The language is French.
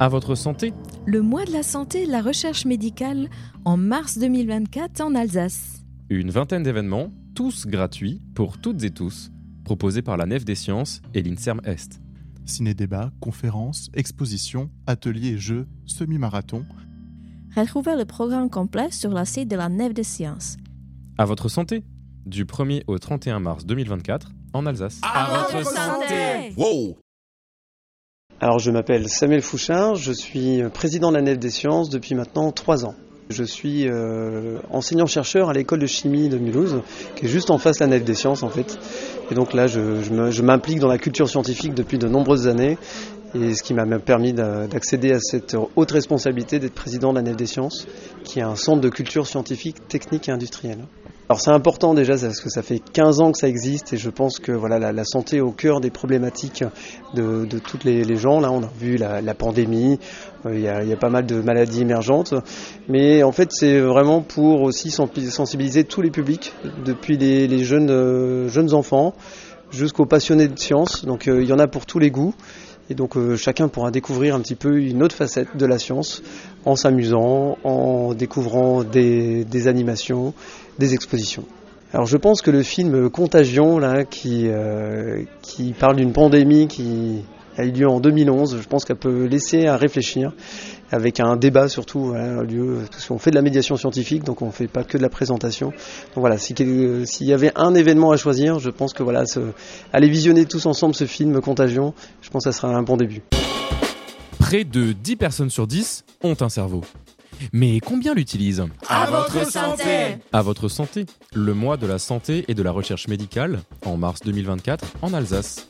À votre santé Le mois de la santé et de la recherche médicale en mars 2024 en Alsace. Une vingtaine d'événements, tous gratuits pour toutes et tous, proposés par la Nef des Sciences et l'INSERM Est. Ciné-débats, conférences, expositions, ateliers et jeux, semi-marathon. Retrouvez le programme complet sur la site de la Nef des Sciences. À votre santé Du 1er au 31 mars 2024 en Alsace. À votre santé Wow Alors je m'appelle Samuel Fouchard, je suis président de la Nef des Sciences depuis maintenant trois ans. Je suis euh, enseignant-chercheur à l'école de chimie de Mulhouse, qui est juste en face de la Nef des Sciences en fait. Et donc là, je, m'implique dans la culture scientifique depuis de nombreuses années, et ce qui m'a permis d'a- d'accéder à cette haute responsabilité d'être président de la Nef des Sciences, qui est un centre de culture scientifique, technique et industrielle. Alors c'est important déjà parce que ça fait 15 ans que ça existe et je pense que voilà la, santé est au cœur des problématiques de, toutes les, gens. Là on a vu la, pandémie, euh, il y, a, pas mal de maladies émergentes, mais en fait c'est vraiment pour aussi sensi- sensibiliser tous les publics, depuis les, euh, jeunes enfants jusqu'aux passionnés de sciences. Donc euh, il y en a pour tous les goûts. Et donc euh, chacun pourra découvrir un petit peu une autre facette de la science en s'amusant, en découvrant des, animations, des expositions. Alors je pense que le film Contagion, là, qui, euh, qui parle d'une pandémie qui a eu lieu en 2011, je pense qu'elle peut laisser à réfléchir, avec un débat surtout, voilà, a lieu, parce qu'on fait de la médiation scientifique, donc on ne fait pas que de la présentation. Donc voilà, si quel- s'il y avait un événement à choisir, je pense que voilà, ce, aller visionner tous ensemble ce film Contagion, je pense que ça sera un bon début. Près de 10 personnes sur 10 ont un cerveau. Mais combien l'utilisent? À votre santé À votre santé, le mois de la santé et de la recherche médicale en mars 2024 en Alsace.